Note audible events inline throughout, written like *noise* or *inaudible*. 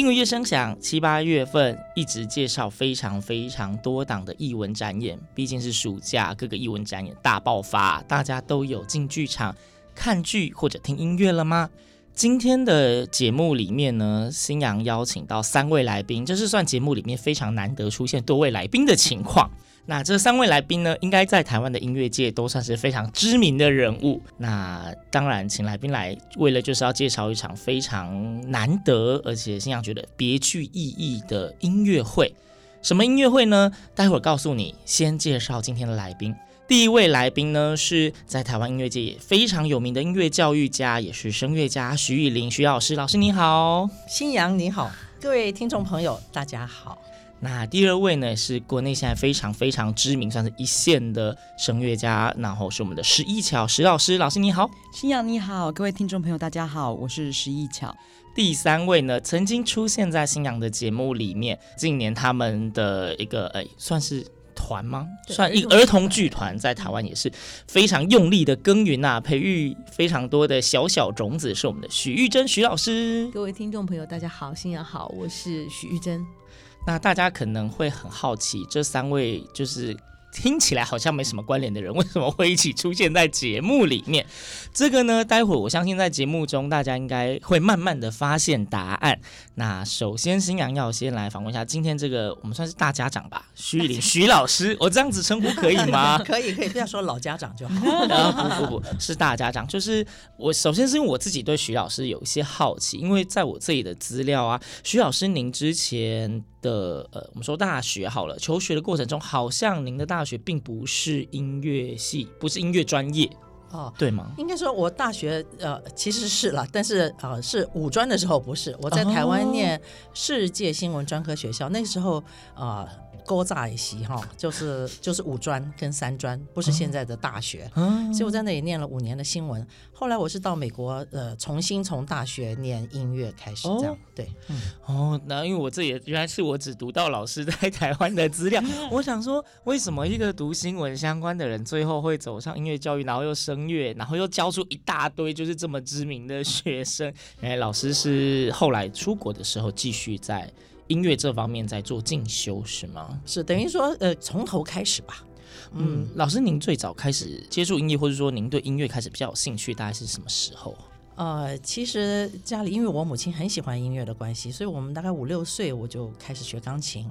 听闻乐声响，七八月份一直介绍非常非常多档的艺文展演，毕竟是暑假，各个艺文展演大爆发，大家都有进剧场看剧或者听音乐了吗？今天的节目里面呢，新阳邀请到三位来宾，这是算节目里面非常难得出现多位来宾的情况。那这三位来宾呢，应该在台湾的音乐界都算是非常知名的人物。那当然，请来宾来，为了就是要介绍一场非常难得，而且新阳觉得别具意义的音乐会。什么音乐会呢？待会儿告诉你。先介绍今天的来宾。第一位来宾呢，是在台湾音乐界也非常有名的音乐教育家，也是声乐家许语玲徐老师。老师你好，新阳你好，各位听众朋友大家好。那第二位呢，是国内现在非常非常知名，算是一线的声乐家，然后是我们的石一巧石老师。老师你好，新阳你好，各位听众朋友大家好，我是石一巧。第三位呢，曾经出现在新阳的节目里面，近年他们的一个哎，算是团吗？算一儿童剧团，在台湾也是非常用力的耕耘啊，培育非常多的小小种子，是我们的许玉珍许老师。各位听众朋友大家好，新阳好，我是许玉珍。那大家可能会很好奇，这三位就是听起来好像没什么关联的人，*laughs* 为什么会一起出现在节目里面？这个呢，待会我相信在节目中大家应该会慢慢的发现答案。那首先，新阳要先来访问一下今天这个我们算是大家长吧，许语玲许老师，我这样子称呼可以吗？*laughs* 可以可以，不要说老家长就好。*laughs* 啊不不不，是大家长。就是我首先是因为我自己对徐老师有一些好奇，因为在我自己的资料啊，徐老师您之前。的呃，我们说大学好了，求学的过程中，好像您的大学并不是音乐系，不是音乐专业哦，对吗？应该说，我大学呃其实是了，但是呃是五专的时候不是，我在台湾念世界新闻专科学校，哦、那时候呃。勾炸一些哈，就是就是五专跟三专，不是现在的大学，嗯、所以我在那里念了五年的新闻。后来我是到美国，呃，重新从大学念音乐开始，这样、哦、对。嗯、哦，那因为我这也原来是我只读到老师在台湾的资料，*laughs* *laughs* 我想说，为什么一个读新闻相关的人，最后会走上音乐教育，然后又声乐，然后又教出一大堆就是这么知名的学生？哎，老师是后来出国的时候继续在。音乐这方面在做进修是吗？是等于说，呃，从头开始吧。嗯，老师，您最早开始接触音乐，或者说您对音乐开始比较有兴趣，大概是什么时候？呃，其实家里因为我母亲很喜欢音乐的关系，所以我们大概五六岁我就开始学钢琴。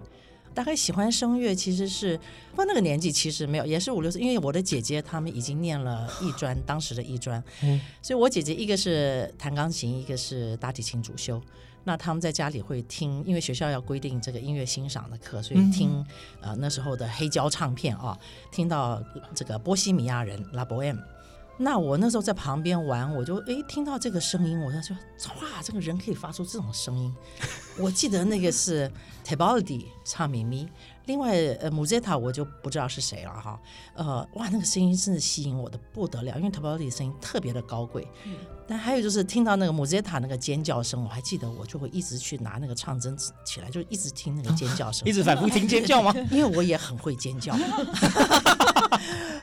大概喜欢声乐，其实是不过那个年纪其实没有，也是五六岁，因为我的姐姐她们已经念了艺专，当时的艺专，嗯，所以我姐姐一个是弹钢琴，一个是大提琴主修。那他们在家里会听，因为学校要规定这个音乐欣赏的课，所以听、嗯、呃那时候的黑胶唱片啊，听到这个波西米亚人 La Boheme。那我那时候在旁边玩，我就诶听到这个声音，我就说哇，这个人可以发出这种声音。*laughs* 我记得那个是 Tebaldi 唱咪咪。另外，呃，Musetta 我就不知道是谁了哈。呃，哇，那个声音真的吸引我的不得了，因为 Tebaldi 的声音特别的高贵。嗯。但还有就是听到那个 Musetta 那个尖叫声，我还记得，我就会一直去拿那个唱针起来，就一直听那个尖叫声，一直反复听尖叫吗？*laughs* 因为我也很会尖叫。*laughs*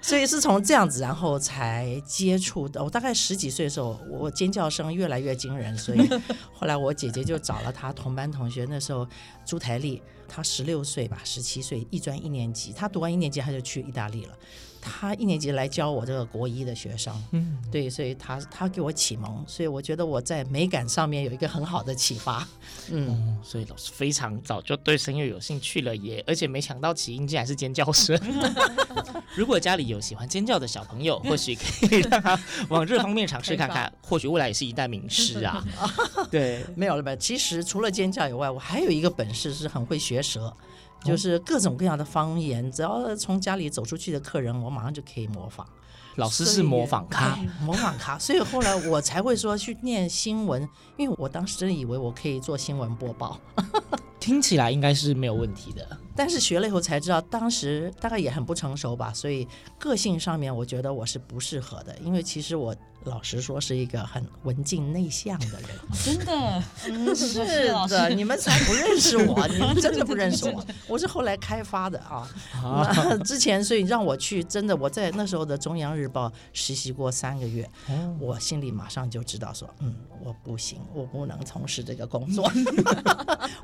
所以是从这样子，然后才接触的。我大概十几岁的时候，我尖叫声越来越惊人，所以后来我姐姐就找了她同班同学，那时候朱台丽，她十六岁吧，十七。岁，一专一年级，她读完一年级她就去意大利了。他一年级来教我这个国一的学生，嗯，对，所以他他给我启蒙，所以我觉得我在美感上面有一个很好的启发，嗯，嗯，所以老师非常早就对声乐有兴趣了耶，而且没想到起因竟然是尖叫声。*laughs* 如果家里有喜欢尖叫的小朋友，或许可以让他往这方面尝试看看，*laughs* 或许未来也是一代名师啊。*laughs* 对，没有了吧？其实除了尖叫以外，我还有一个本事是很会学舌。就是各种各样的方言，只要从家里走出去的客人，我马上就可以模仿。老师是模仿咖，模仿咖，所以后来我才会说去念新闻，因为我当时真的以为我可以做新闻播报，*laughs* 听起来应该是没有问题的。但是学了以后才知道，当时大概也很不成熟吧，所以个性上面我觉得我是不适合的，因为其实我。老实说，是一个很文静内向的人，*laughs* 真的，嗯，*laughs* 是的，你们才不认识我，*laughs* 你们真的不认识我，我是后来开发的啊。那之前，所以让我去，真的，我在那时候的中央日报实习过三个月，我心里马上就知道说，嗯，我不行，我不能从事这个工作，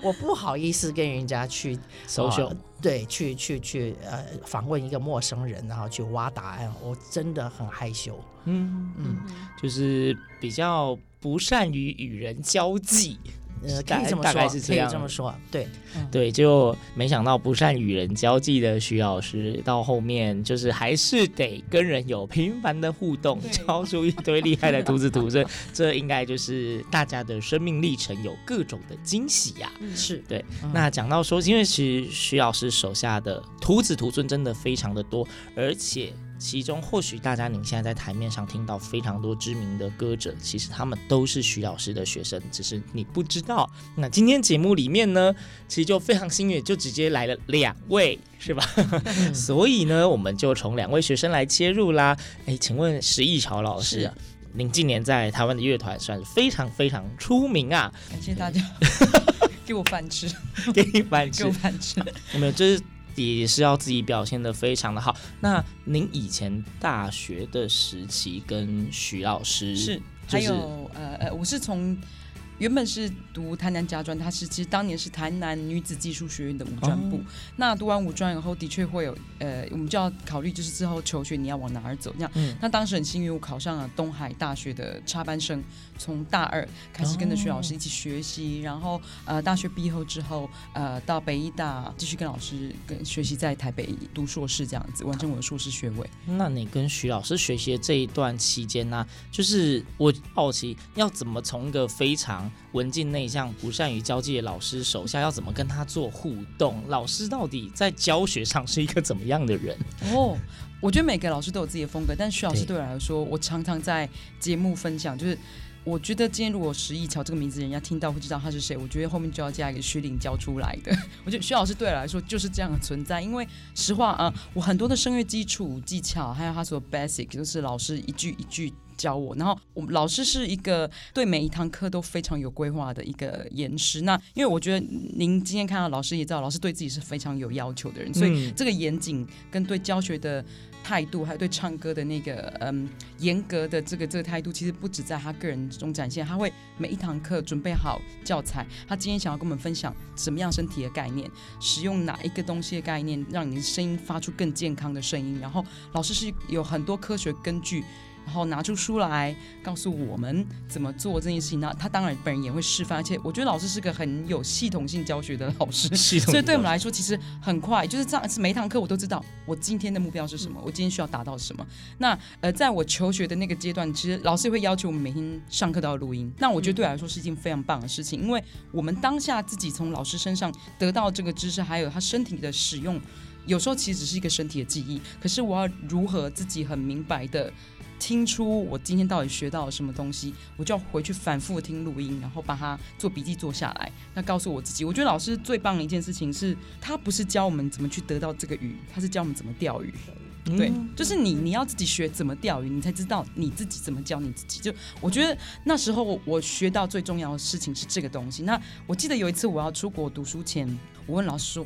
我不好意思跟人家去 social。对，去去去，呃，访问一个陌生人，然后去挖答案，我真的很害羞。嗯嗯，就是比较不善于与人交际。呃，可以这么说，大概是这样，可以这么说，对，对，就没想到不善与人交际的徐老师，到后面就是还是得跟人有频繁的互动，教出一堆厉害的徒子徒孙，*laughs* 这应该就是大家的生命历程有各种的惊喜呀、啊。是对。那讲到说，因为其实徐老师手下的徒子徒孙真的非常的多，而且。其中或许大家您现在在台面上听到非常多知名的歌者，其实他们都是徐老师的学生，只是你不知道。那今天节目里面呢，其实就非常幸运，就直接来了两位，是吧？嗯、*laughs* 所以呢，我们就从两位学生来切入啦。哎，请问石一桥老师啊，您近年在台湾的乐团算是非常非常出名啊！感谢大家 *laughs* 给我饭吃，给你饭吃，给我饭吃。*laughs* 我们就是。也是要自己表现的非常的好。那您以前大学的时期跟徐老师是，还有呃呃，我是从。原本是读台南家专，他是其实当年是台南女子技术学院的五专部。哦、那读完五专以后，的确会有呃，我们就要考虑，就是之后求学你要往哪儿走。这样，嗯、那当时很幸运，我考上了东海大学的插班生，从大二开始跟着徐老师一起学习，哦、然后呃，大学毕业后之后，呃，到北医大继续跟老师跟学习，在台北读硕士这样子，完成我的硕士学位。那你跟徐老师学习的这一段期间呢、啊，就是我好奇要怎么从一个非常文静内向、不善于交际的老师手下要怎么跟他做互动？老师到底在教学上是一个怎么样的人？哦，我觉得每个老师都有自己的风格，但徐老师对我来说，我常常在节目分享，就是我觉得今天如果石一桥这个名字人家听到会知道他是谁，我觉得后面就要加一个徐领教出来的。*laughs* 我觉得徐老师对我来说就是这样的存在，因为实话啊，我很多的声乐基础技巧，还有他所 basic，就是老师一句一句。教我，然后我们老师是一个对每一堂课都非常有规划的一个严师。那因为我觉得您今天看到老师也知道，老师对自己是非常有要求的人，所以这个严谨跟对教学的态度，还有对唱歌的那个嗯严格的这个这个态度，其实不止在他个人中展现。他会每一堂课准备好教材，他今天想要跟我们分享什么样身体的概念，使用哪一个东西的概念，让你的声音发出更健康的声音。然后老师是有很多科学根据。然后拿出书来告诉我们怎么做这件事情。那他当然本人也会示范，而且我觉得老师是个很有系统性教学的老师，*laughs* 所以对我们来说其实很快，就是这样。每一堂课我都知道我今天的目标是什么，我今天需要达到什么。那呃，在我求学的那个阶段，其实老师也会要求我们每天上课都要录音。那我觉得对我来说是一件非常棒的事情，因为我们当下自己从老师身上得到这个知识，还有他身体的使用，有时候其实只是一个身体的记忆。可是我要如何自己很明白的。听出我今天到底学到了什么东西，我就要回去反复听录音，然后把它做笔记做下来。那告诉我自己，我觉得老师最棒的一件事情是，他不是教我们怎么去得到这个鱼，他是教我们怎么钓鱼。嗯、对，就是你你要自己学怎么钓鱼，你才知道你自己怎么教你自己。就我觉得那时候我学到最重要的事情是这个东西。那我记得有一次我要出国读书前，我问老师说：“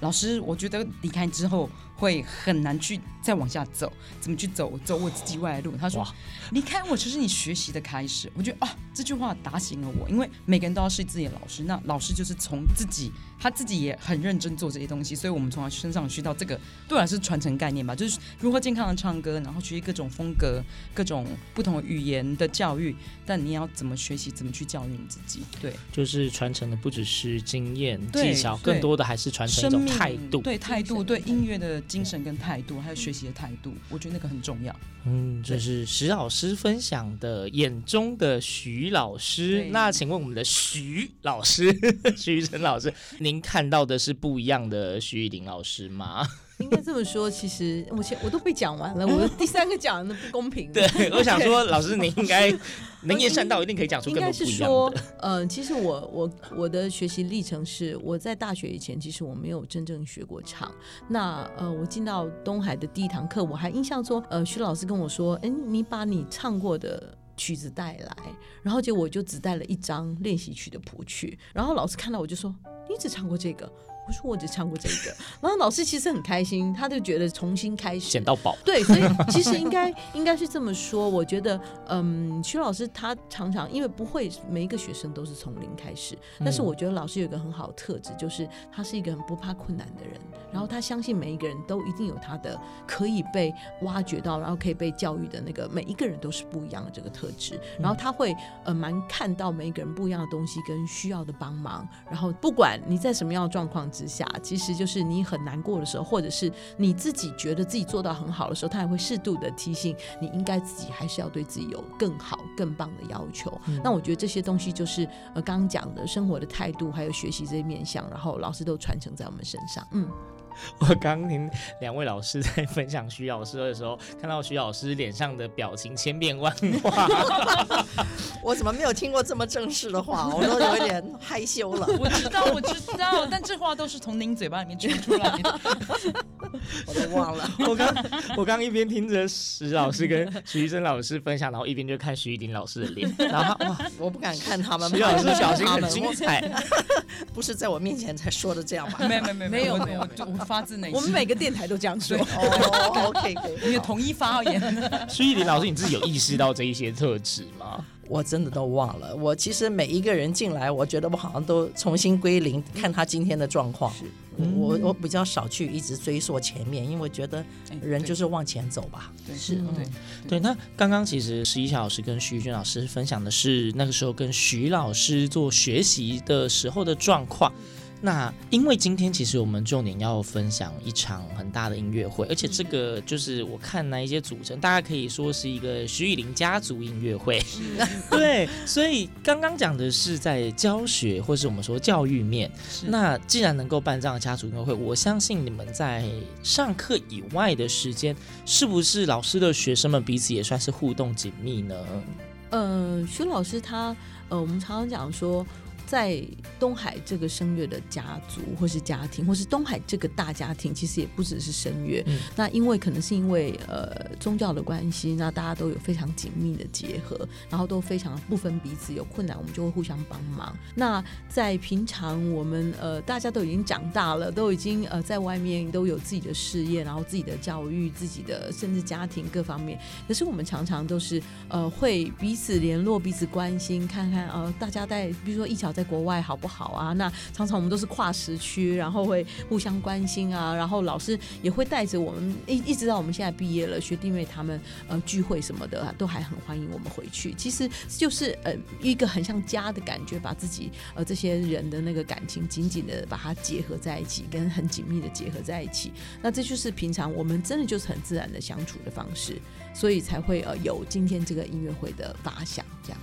老师，我觉得离开之后。”会很难去再往下走，怎么去走走我自己未来的路。他说：“离开我就是你学习的开始。”我觉得啊，这句话打醒了我，因为每个人都要是自己的老师，那老师就是从自己，他自己也很认真做这些东西，所以我们从他身上学到这个，对我来说是传承概念吧，就是如何健康的唱歌，然后学习各种风格、各种不同的语言的教育，但你要怎么学习，怎么去教育你自己？对，就是传承的不只是经验技巧，更多的还是传承一种态度。对态度，对音乐的精神跟态度，还有学习的态度，我觉得那个很重要。嗯，这是石老师分享的眼中的徐老师。那请问我们的徐老师，*laughs* 徐晨老师，您看到的是不一样的徐玉林老师吗？应该这么说，其实我前我都被讲完了，我的第三个讲的不公平。对，*laughs* 我想说，老师您应该 *laughs* 能言善道，一定可以讲出更多不一样的。应该是说，嗯、呃，其实我我我的学习历程是，我在大学以前，其实我没有真正学过唱。那呃，我进到东海的第一堂课，我还印象说，呃，徐老师跟我说：“哎，你把你唱过的曲子带来。”然后结果我就只带了一张练习曲的谱曲。然后老师看到我就说：“你只唱过这个。”我说我只唱过这个，然后老师其实很开心，他就觉得重新开始捡到宝。对，所以其实应该应该是这么说。我觉得，嗯，徐老师他常常因为不会每一个学生都是从零开始，但是我觉得老师有一个很好的特质，就是他是一个很不怕困难的人，然后他相信每一个人都一定有他的可以被挖掘到，然后可以被教育的那个每一个人都是不一样的这个特质，然后他会呃蛮看到每一个人不一样的东西跟需要的帮忙，然后不管你在什么样的状况之下，其实就是你很难过的时候，或者是你自己觉得自己做到很好的时候，他也会适度的提醒你，应该自己还是要对自己有更好、更棒的要求。嗯、那我觉得这些东西就是呃刚刚讲的生活的态度，还有学习这些面向，然后老师都传承在我们身上。嗯。*laughs* 我刚听两位老师在分享徐老师的时候，看到徐老师脸上的表情千变万化。*laughs* 我怎么没有听过这么正式的话？我都有一点害羞了。*laughs* 我知道，我知道，但这话都是从您嘴巴里面传出来的。*laughs* 我都忘了。*laughs* 我刚我刚一边听着史老师跟徐医生老师分享，然后一边就看徐一林老师的脸。*laughs* 然后哇，我不敢看他们。徐老师表情很精彩，不是在我面前才说的这样吧？没有没有没有没有没有。发自内心，我们每个电台都这样说。哦，OK，你的统一发言。徐一林老师，你自己有意识到这一些特质吗？我真的都忘了。我其实每一个人进来，我觉得我好像都重新归零，看他今天的状况。是，我我比较少去一直追溯前面，因为我觉得人就是往前走吧。对，是，对，对。那刚刚其实十一小老师跟徐妤臻老师分享的是那个时候跟徐老师做学习的时候的状况。那因为今天其实我们重点要分享一场很大的音乐会，而且这个就是我看那一些组成，大家可以说是一个徐誉伶家族音乐会。*laughs* *laughs* 对，所以刚刚讲的是在教学或是我们说教育面。那既然能够办这样的家族音乐会，我相信你们在上课以外的时间，是不是老师的学生们彼此也算是互动紧密呢？呃，徐老师他呃，我们常常讲说。在东海这个声乐的家族，或是家庭，或是东海这个大家庭，其实也不只是声乐。嗯、那因为可能是因为呃宗教的关系，那大家都有非常紧密的结合，然后都非常不分彼此，有困难我们就会互相帮忙。那在平常我们呃大家都已经长大了，都已经呃在外面都有自己的事业，然后自己的教育，自己的甚至家庭各方面。可是我们常常都是呃会彼此联络，彼此关心，看看呃大家在比如说一巧。在国外好不好啊？那常常我们都是跨时区，然后会互相关心啊。然后老师也会带着我们一一直到我们现在毕业了，学弟妹他们呃聚会什么的，都还很欢迎我们回去。其实就是呃一个很像家的感觉，把自己呃这些人的那个感情紧紧的把它结合在一起，跟很紧密的结合在一起。那这就是平常我们真的就是很自然的相处的方式，所以才会呃有今天这个音乐会的发想这样。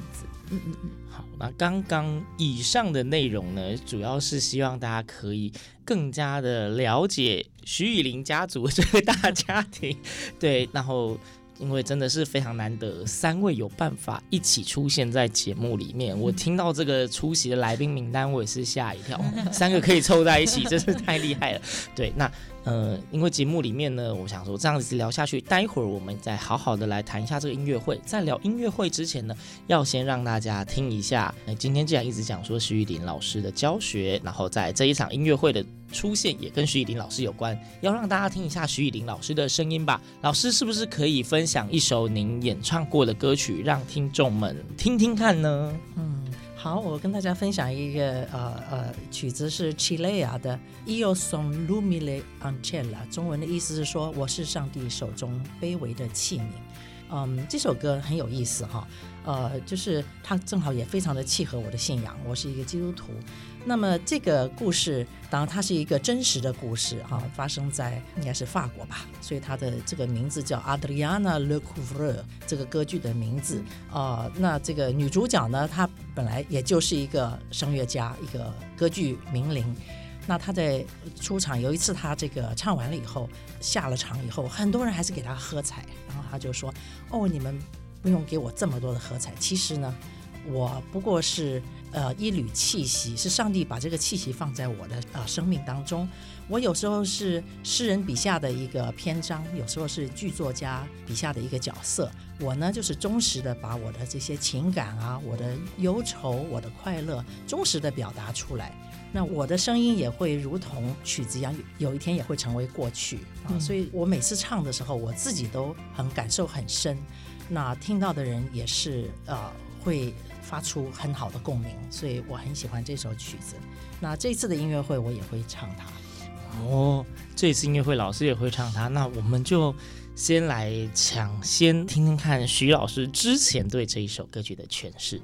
嗯嗯，好，那刚刚以上的内容呢，主要是希望大家可以更加的了解徐雨林家族这个大家庭，对，然后因为真的是非常难得，三位有办法一起出现在节目里面，我听到这个出席的来宾名单，我也是吓一跳，*laughs* 三个可以凑在一起，真是太厉害了。对，那呃，因为节目里面呢，我想说这样子聊下去，待会儿我们再好好的来谈一下这个音乐会。在聊音乐会之前呢，要先让大家听一下。那今天既然一直讲说徐玉林老师的教学，然后在这一场音乐会的出现也跟徐玉林老师有关，要让大家听一下徐玉林老师的声音吧。老师是不是可以分享一首您演唱过的歌曲，让听众们听听看呢？嗯。好，我跟大家分享一个呃呃曲子是 Chilea 的 Io son l'umile ancella，中文的意思是说我是上帝手中卑微的器皿。嗯，这首歌很有意思哈，呃，就是它正好也非常的契合我的信仰，我是一个基督徒。那么这个故事，当然它是一个真实的故事哈，发生在应该是法国吧，所以它的这个名字叫 Adriana Lecouvreur，这个歌剧的名字啊、那这个女主角呢，她本来也就是一个声乐家，一个歌剧名伶。那她在出场有一次，她这个唱完了以后，下了场以后，很多人还是给她喝彩，然后她就说：“哦，你们不用给我这么多的喝彩，其实呢，我不过是。”呃，一缕气息是上帝把这个气息放在我的呃生命当中。我有时候是诗人笔下的一个篇章，有时候是剧作家笔下的一个角色。我呢，就是忠实的把我的这些情感啊，我的忧愁，我的快乐，忠实的表达出来。那我的声音也会如同曲子一样，有一天也会成为过去啊。所以我每次唱的时候，我自己都很感受很深。那听到的人也是呃会。发出很好的共鸣，所以我很喜欢这首曲子。那这次的音乐会我也会唱它。哦，这次音乐会老师也会唱它，那我们就先来抢先听听看徐老师之前对这一首歌曲的诠释。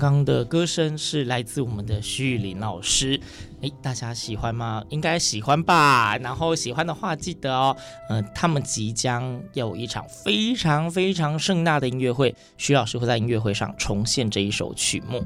刚刚的歌声是来自我们的徐玉林老师，诶，大家喜欢吗？应该喜欢吧。然后喜欢的话，记得哦，嗯、他们即将有一场非常非常盛大的音乐会，徐老师会在音乐会上重现这一首曲目。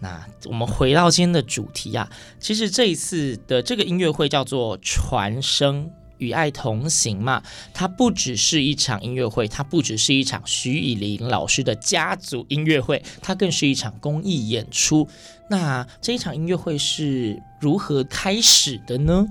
那我们回到今天的主题啊，其实这一次的这个音乐会叫做传声。与爱同行嘛，它不只是一场音乐会，它不只是一场徐以林老师的家族音乐会，它更是一场公益演出。那这一场音乐会是如何开始的呢？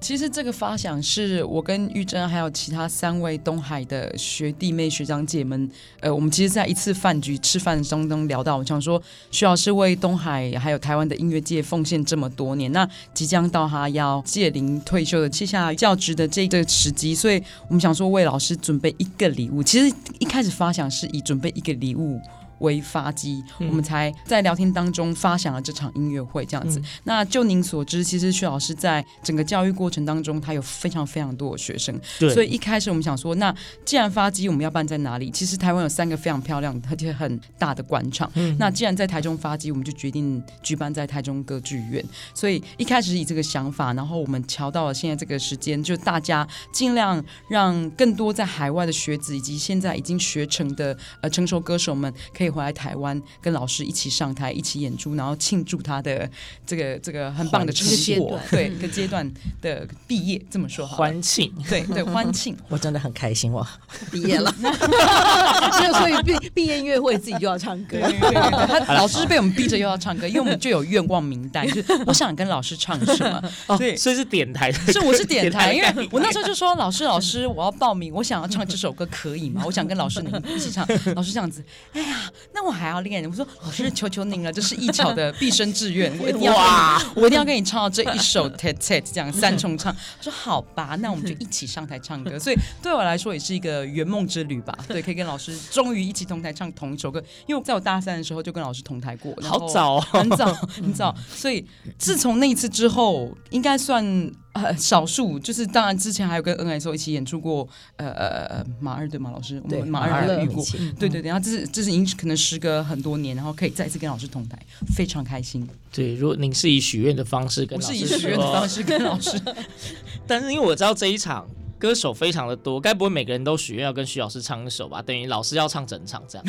其实这个发想是我跟玉珍还有其他三位东海的学弟妹学长姐们，呃，我们其实在一次饭局吃饭当中聊到，我想说徐老师为东海还有台湾的音乐界奉献这么多年，那即将到他要届龄退休的接下来教职的这个时机，所以我们想说为老师准备一个礼物。其实一开始发想是以准备一个礼物。为发机，嗯、我们才在聊天当中发想了这场音乐会这样子。嗯、那就您所知，其实徐老师在整个教育过程当中，他有非常非常多的学生。对。所以一开始我们想说，那既然发机，我们要办在哪里？其实台湾有三个非常漂亮而且很大的广场。嗯。那既然在台中发机，我们就决定举办在台中歌剧院。所以一开始以这个想法，然后我们瞧到了现在这个时间，就大家尽量让更多在海外的学子以及现在已经学成的呃成熟歌手们可以。回来台湾跟老师一起上台，一起演出，然后庆祝他的这个这个很棒的成果，对一个阶段的毕业，这么说好，欢庆，对对欢庆，我真的很开心，我。毕业了，*laughs* 所以毕毕业音乐会自己就要唱歌，对对对，他老师被我们逼着又要唱歌，因为我们就有愿望名单，*laughs* 就是我想跟老师唱什么，对，所以是点台，是我是点台，因为我那时候就说老师老师，我要报名，我想要唱这首歌，可以吗？我想跟老师您一起唱，老师这样子，哎呀。那我还要练，我说老师求求您了，这是一巧的 *laughs* 毕生志愿，我一定要哇，我一定要跟你唱到这一首 tet tet 这样三重唱。*laughs* 他说好吧，那我们就一起上台唱歌。所以对我来说也是一个圆梦之旅吧。*laughs* 对，可以跟老师终于一起同台唱同一首歌，因为在我大三的时候就跟老师同台过，好早、哦，很早很早。所以自从那一次之后，应该算。呃，少数就是，当然之前还有跟 NSO 一起演出过，呃呃马二对马老师，我们马二有遇过，对对对，然后这是这是已经可能时隔很多年，然后可以再次跟老师同台，非常开心。对，如果您是以许愿的方式跟老师，我是以许愿的方式跟老师，*laughs* 但是因为我知道这一场。歌手非常的多，该不会每个人都许愿要跟徐老师唱一首吧？等于老师要唱整场这样？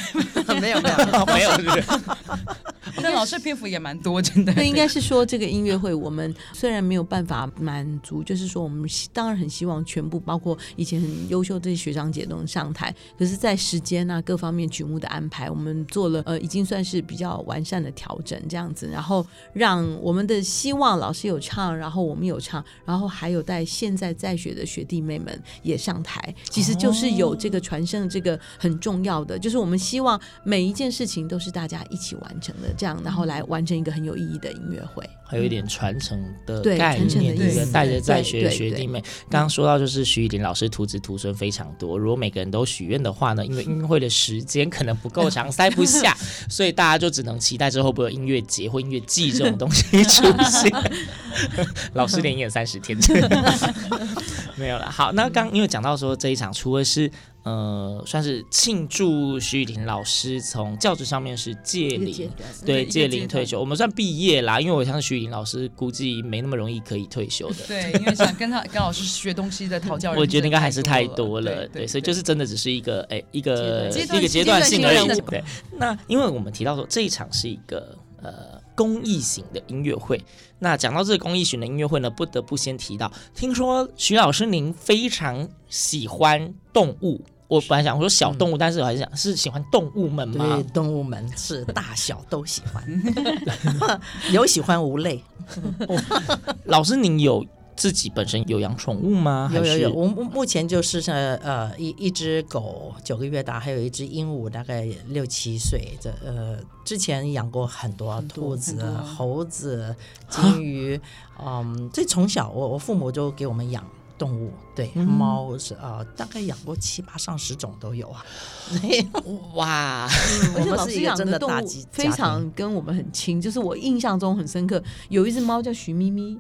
没有没有没有？*laughs* 但老师篇幅也蛮多，真的。那应该是说这个音乐会，我们虽然没有办法满足，就是说我们当然很希望全部包括以前很优秀这些学长姐都能上台，可是，在时间啊各方面曲目的安排，我们做了呃已经算是比较完善的调整，这样子，然后让我们的希望老师有唱，然后我们有唱，然后还有带现在在学的学弟妹。们也上台，其实就是有这个传声，这个很重要的，就是我们希望每一件事情都是大家一起完成的，这样然后来完成一个很有意义的音乐会，还有一点传承的概念，一个，带着在学的学弟妹。刚刚说到就是徐玉林老师徒子徒孙非常多，如果每个人都许愿的话呢，因为音乐会的时间可能不够长，塞不下，*laughs* 所以大家就只能期待之后会有音乐节或音乐季这种东西出现。*laughs* 老师连演三十天，*laughs* 没有了。好。那刚因为讲到说这一场，除了是呃算是庆祝徐雨婷老师从教职上面是届龄，对届龄退休，我们算毕业啦。因为我相信徐雨婷老师估计没那么容易可以退休的。*laughs* 对，因为想跟他跟老师学东西的讨教人，*laughs* 我觉得应该还是太多了。对，所以就是真的只是一个哎一个一个阶段性而已。对，那因为我们提到说这一场是一个呃。公益型的音乐会，那讲到这个公益型的音乐会呢，不得不先提到，听说徐老师您非常喜欢动物，我本来想说小动物，嗯、但是我还是想是喜欢动物们吗？对，动物们是大小都喜欢，*laughs* 有喜欢无类。老师您有。自己本身有养宠物吗？有有有，我目前就是呃呃一一只狗九个月大，还有一只鹦鹉大概六七岁。这呃之前养过很多，兔子、猴子、金鱼，啊、*laughs* 嗯，这从小我我父母就给我们养动物，对，嗯、猫是啊、呃，大概养过七八上十种都有啊。*laughs* 哇，*laughs* 而且老师养的动物非常跟我们很亲，就是我印象中很深刻，有一只猫叫徐咪咪。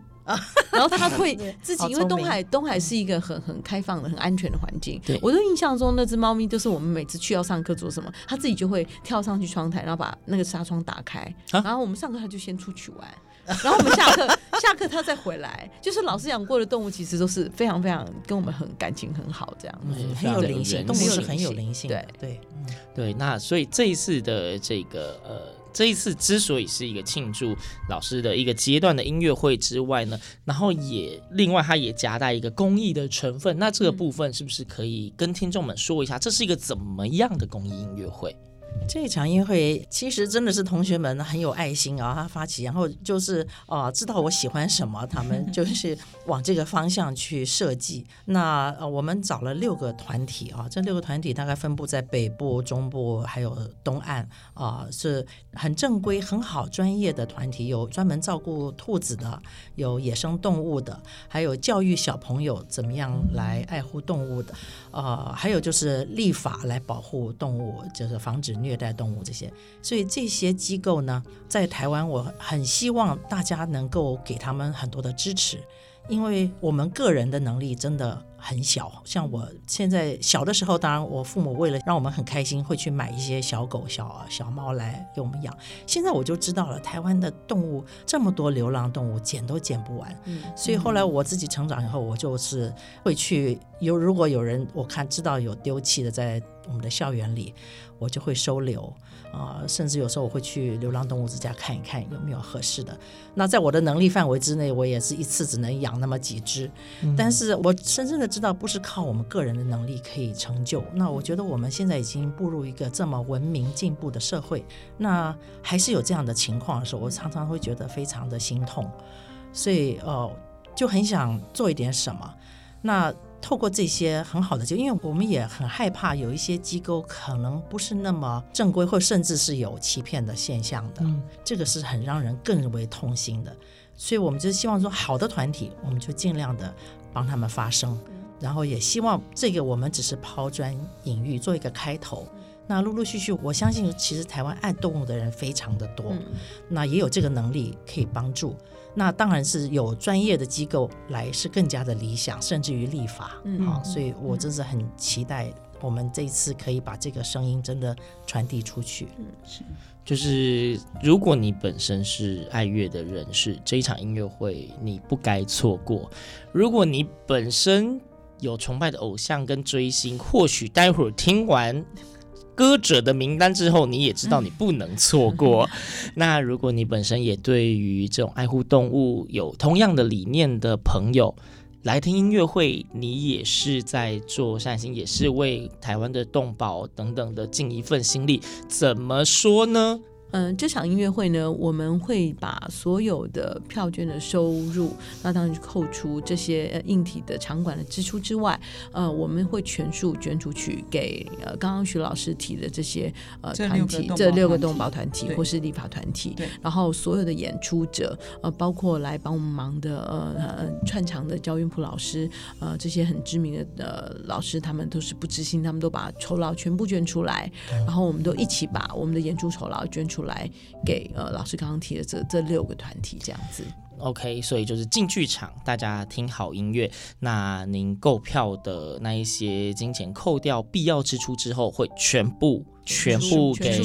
*laughs* 然后他会 *laughs* 自己，因为东海东海是一个很很开放的、很安全的环境对。我都印象中那只猫咪就是我们每次去要上课做什么，它自己就会跳上去窗台，然后把那个纱窗打开，啊然后我们上课它就先出去玩，然后我们下课 *laughs* 下课它再回来。就是老师养过的动物，其实都是非常非常跟我们很感情很好这样子。嗯，很有灵性，动物是很有灵性，对对，嗯对，那所以这一次的这个呃，这一次之所以是一个庆祝老师的一个阶段的音乐会之外呢，然后也另外它也夹带一个公益的成分。那这个部分是不是可以跟听众们说一下，这是一个怎么样的公益音乐会？这场音乐会其实真的是同学们很有爱心啊，他发起，然后就是啊、知道我喜欢什么，他们就是往这个方向去设计。那呃，我们找了六个团体啊，这六个团体大概分布在北部、中部还有东岸啊、是很正规、很好、专业的团体，有专门照顾兔子的，有野生动物的，还有教育小朋友怎么样来爱护动物的，呃，还有就是立法来保护动物，就是防止虐待动物这些。所以这些机构呢，在台湾，我很希望大家能够给他们很多的支持。因为我们个人的能力真的很小，像我现在小的时候，当然我父母为了让我们很开心，会去买一些小狗、小小猫来给我们养。现在我就知道了，台湾的动物这么多流浪动物，捡都捡不完。嗯，所以后来我自己成长以后，我就是会去有如果有人我看知道有丢弃的在我们的校园里，我就会收留。啊、呃，甚至有时候我会去流浪动物之家看一看有没有合适的。那在我的能力范围之内，我也是一次只能养那么几只。嗯、但是我深深的知道，不是靠我们个人的能力可以成就。那我觉得我们现在已经步入一个这么文明进步的社会，那还是有这样的情况的时候，我常常会觉得非常的心痛。所以呃，就很想做一点什么。那。透过这些很好的机构，因为我们也很害怕有一些机构可能不是那么正规，或甚至是有欺骗的现象的，嗯、这个是很让人更为痛心的。所以，我们就希望说，好的团体，我们就尽量的帮他们发声，然后也希望这个我们只是抛砖引玉，做一个开头。那陆陆续续，我相信其实台湾爱动物的人非常的多，嗯、那也有这个能力可以帮助。那当然是有专业的机构来是更加的理想，甚至于立法。嗯，好，所以我真是很期待我们这一次可以把这个声音真的传递出去。嗯，是，就是如果你本身是爱乐的人士，这一场音乐会你不该错过。如果你本身有崇拜的偶像跟追星，或许待会儿听完。歌者的名单之后，你也知道你不能错过。那如果你本身也对于这种爱护动物有同样的理念的朋友，来听音乐会，你也是在做善心，也是为台湾的动保等等的尽一份心力。怎么说呢？嗯，这场音乐会呢，我们会把所有的票券的收入，那当然扣除这些硬体的场馆的支出之外，呃，我们会全数捐出去给呃刚刚徐老师提的这些呃团体，这六个动保团体或是立法团体，然后所有的演出者，呃，包括来帮我们忙的呃串场的焦云普老师，呃，这些很知名的呃老师，他们都是不知心，他们都把酬劳全部捐出来，然后我们都一起把我们的演出酬劳捐出来。给呃老师刚刚提的这这六个团体这样子，OK，所以就是进剧场，大家听好音乐，那您购票的那一些金钱扣掉必要支出之后，会全部。全部给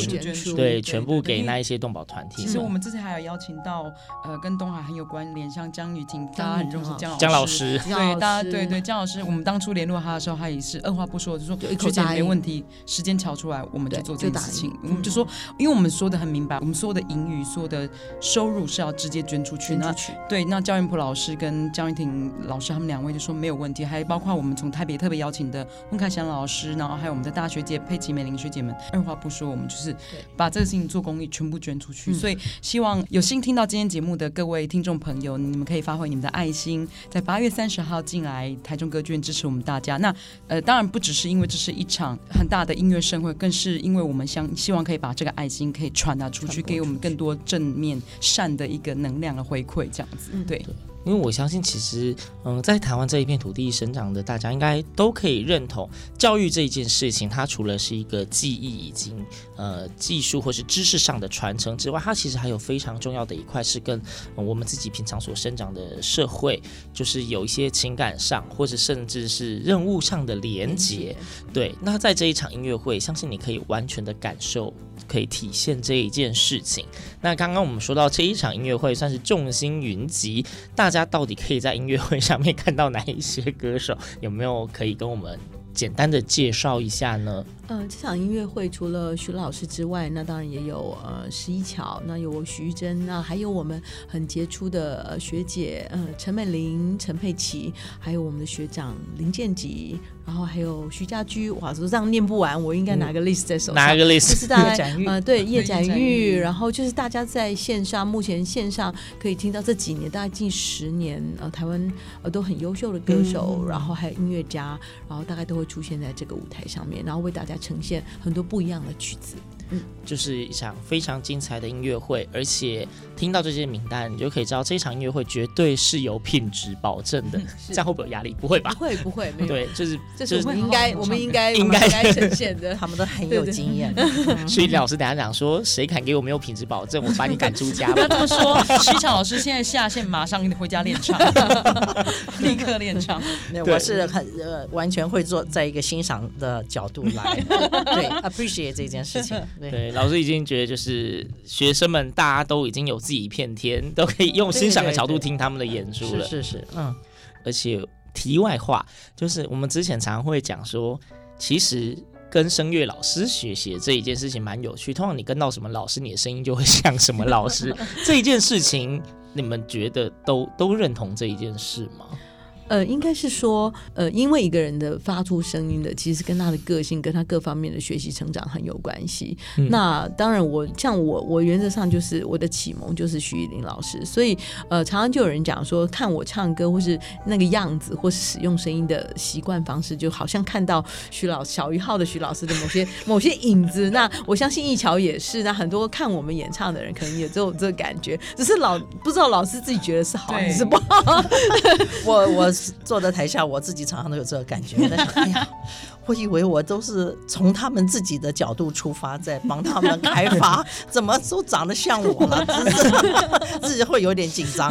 对，全部给那一些动保团体。其实我们之前还有邀请到呃，跟东海很有关联，像江雨婷，大家很重视江江老师，对，大家对对江老师，我们当初联络他的时候，他也是二话不说，就说学姐没问题，时间调出来，我们就做这件事情。我们就说，因为我们说的很明白，我们所有的盈余、所有的收入是要直接捐出去。那对，那焦云普老师跟江雨婷老师他们两位就说没有问题，还包括我们从台北特别邀请的温凯祥老师，然后还有我们的大学姐佩奇美玲学姐们。二话不说，我们就是把这个事情做公益，全部捐出去。所以希望有幸听到今天节目的各位听众朋友，你们可以发挥你们的爱心，在八月三十号进来台中歌剧院支持我们大家。那呃，当然不只是因为这是一场很大的音乐盛会，更是因为我们想希望可以把这个爱心可以传达出去，给我们更多正面善的一个能量的回馈，这样子。对。因为我相信，其实，嗯，在台湾这一片土地生长的大家，应该都可以认同，教育这一件事情，它除了是一个技艺以及呃技术或是知识上的传承之外，它其实还有非常重要的一块是跟、我们自己平常所生长的社会，就是有一些情感上，或者甚至是任务上的连结。对，那在这一场音乐会，相信你可以完全的感受，可以体现这一件事情。那刚刚我们说到这一场音乐会算是众星云集，大家。到底可以在音乐会上面看到哪一些歌手？有没有可以跟我们简单的介绍一下呢？呃，这场音乐会除了徐老师之外，那当然也有呃十一巧，那有徐玉珍，那还有我们很杰出的、呃、学姐呃陈美玲、陈佩琪，还有我们的学长林建吉。然后还有徐家驹，哇，说这样念不完，我应该拿个 list 在手上。拿个 list，就是大家呃，对叶展玉，然后就是大家在线上，目前线上可以听到这几年，大概近十年，呃，台湾呃都很优秀的歌手，嗯、然后还有音乐家，然后大概都会出现在这个舞台上面，然后为大家呈现很多不一样的曲子。嗯，就是一场非常精彩的音乐会，而且听到这些名单，你就可以知道这场音乐会绝对是有品质保证的。这样会不会有压力？不会吧？不会，不会，没有。对，就是就是应该，我们应该应该呈 *laughs* 现的。他们都很有经验。所以老师等下讲说，谁敢给我没有品质保证，我把你赶出家。不要这么说，徐巧老师现在下线，马上回家练唱，*laughs* 立刻练唱。我是很呃，完全会做在一个欣赏的角度来，*laughs* 对，appreciate 这件事情。对，老师已经觉得，就是学生们大家都已经有自己一片天，都可以用欣赏的角度听他们的演出了。是是是，嗯。而且题外话，就是我们之前常常会讲说，其实跟声乐老师学习这一件事情蛮有趣。通常你跟到什么老师，你的声音就会像什么老师。*laughs* 这一件事情，你们觉得都都认同这一件事吗？呃，应该是说，呃，因为一个人的发出声音的，其实跟他的个性、跟他各方面的学习成长很有关系。嗯、那当然我，我像我，我原则上就是我的启蒙就是徐艺林老师，所以呃，常常就有人讲说，看我唱歌或是那个样子，或是使用声音的习惯方式，就好像看到徐老小于号的徐老师的某些某些影子。那我相信一桥也是，那很多看我们演唱的人可能也都有这个感觉，只是老不知道老师自己觉得是好还是不好。我 *laughs* 我。坐在台下，我自己常常都有这个感觉。我 *laughs* 在想，哎呀，我以为我都是从他们自己的角度出发，在帮他们开发，*laughs* 怎么都长得像我了，*laughs* 自己会有点紧张。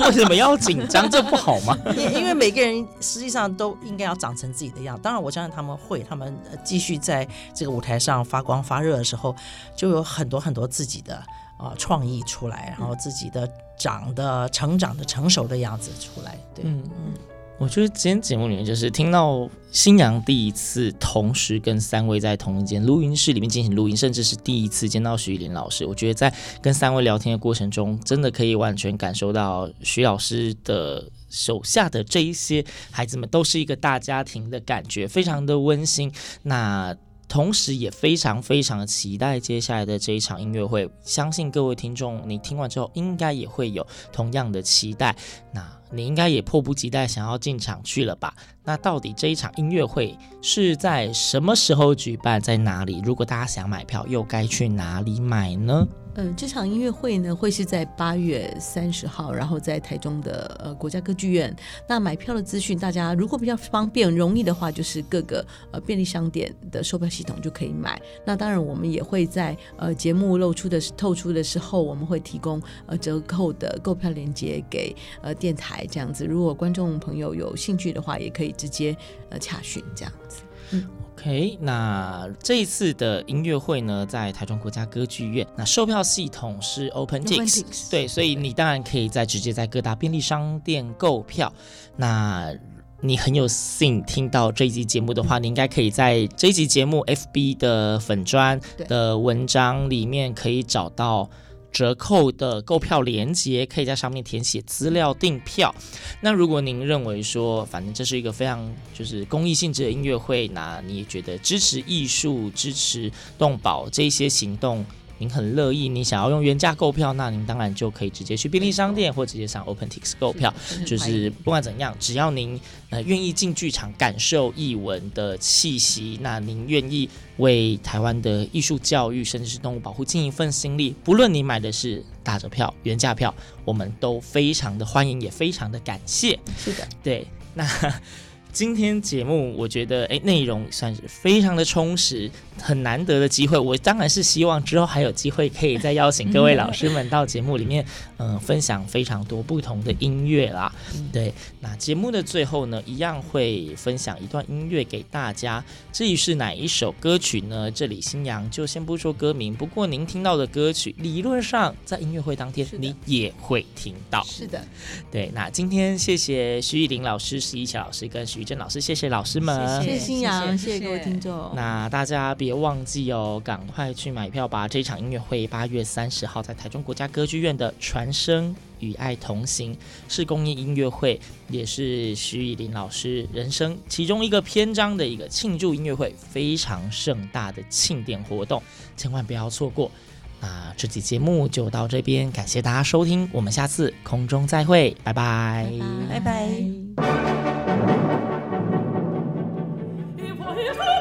为什么要紧张？这不好吗？因因为每个人实际上都应该要长成自己的样。当然，我相信他们会，他们继续在这个舞台上发光发热的时候，就有很多很多自己的。啊，创意出来，然后自己的长的、成长的、成熟的样子出来。对，嗯嗯，我觉得今天节目里面，就是听到新娘第一次同时跟三位在同一间录音室里面进行录音，甚至是第一次见到徐艺林老师。我觉得在跟三位聊天的过程中，真的可以完全感受到徐老师的手下的这一些孩子们都是一个大家庭的感觉，非常的温馨。那。同时，也非常非常的期待接下来的这一场音乐会。相信各位听众，你听完之后，应该也会有同样的期待。那你应该也迫不及待想要进场去了吧？那到底这一场音乐会是在什么时候举办，在哪里？如果大家想买票，又该去哪里买呢？呃，这场音乐会呢，会是在八月三十号，然后在台中的呃国家歌剧院。那买票的资讯，大家如果比较方便、容易的话，就是各个呃便利商店的售票系统就可以买。那当然，我们也会在呃节目露出的透出的时候，我们会提供呃折扣的购票链接给呃电台这样子。如果观众朋友有兴趣的话，也可以直接呃洽询这样子。嗯。OK，那这一次的音乐会呢，在台中国家歌剧院。那售票系统是 OpenTix，对，所以你当然可以在直接在各大便利商店购票。那你很有幸听到这一集节目的话，你应该可以在这一集节目 FB 的粉砖的文章里面可以找到。折扣的购票链接，可以在上面填写资料订票。那如果您认为说，反正这是一个非常就是公益性质的音乐会，那你也觉得支持艺术、支持动保这些行动您很乐意，你想要用原价购票，那您当然就可以直接去便利商店或直接上 OpenTix 购票。就是不管怎样，只要您呃愿意进剧场感受艺文的气息，那您愿意为台湾的艺术教育甚至是动物保护尽一份心力，不论你买的是打折票、原价票，我们都非常的欢迎，也非常的感谢。是的，对，那。今天节目我觉得哎，内容算是非常的充实，很难得的机会。我当然是希望之后还有机会可以再邀请各位老师们到节目里面，嗯、呃，分享非常多不同的音乐啦。对，那节目的最后呢，一样会分享一段音乐给大家。至于是哪一首歌曲呢？这里新阳就先不说歌名。不过您听到的歌曲，理论上在音乐会当天你也会听到。是的，对。那今天谢谢徐艺玲老师、施一巧老师跟徐郑老师，谢谢老师们，谢谢新阳，谢谢，谢谢各位听众。那大家别忘记哦，赶快去买票吧！这场音乐会八月三十号在台中国家歌剧院的《传声与爱同行》是公益音乐会，也是徐艺林老师人生其中一个篇章的一个庆祝音乐会，非常盛大的庆典活动，千万不要错过。那这期节目就到这边，感谢大家收听，我们下次空中再会，拜拜，拜拜。拜拜。Oh, *laughs*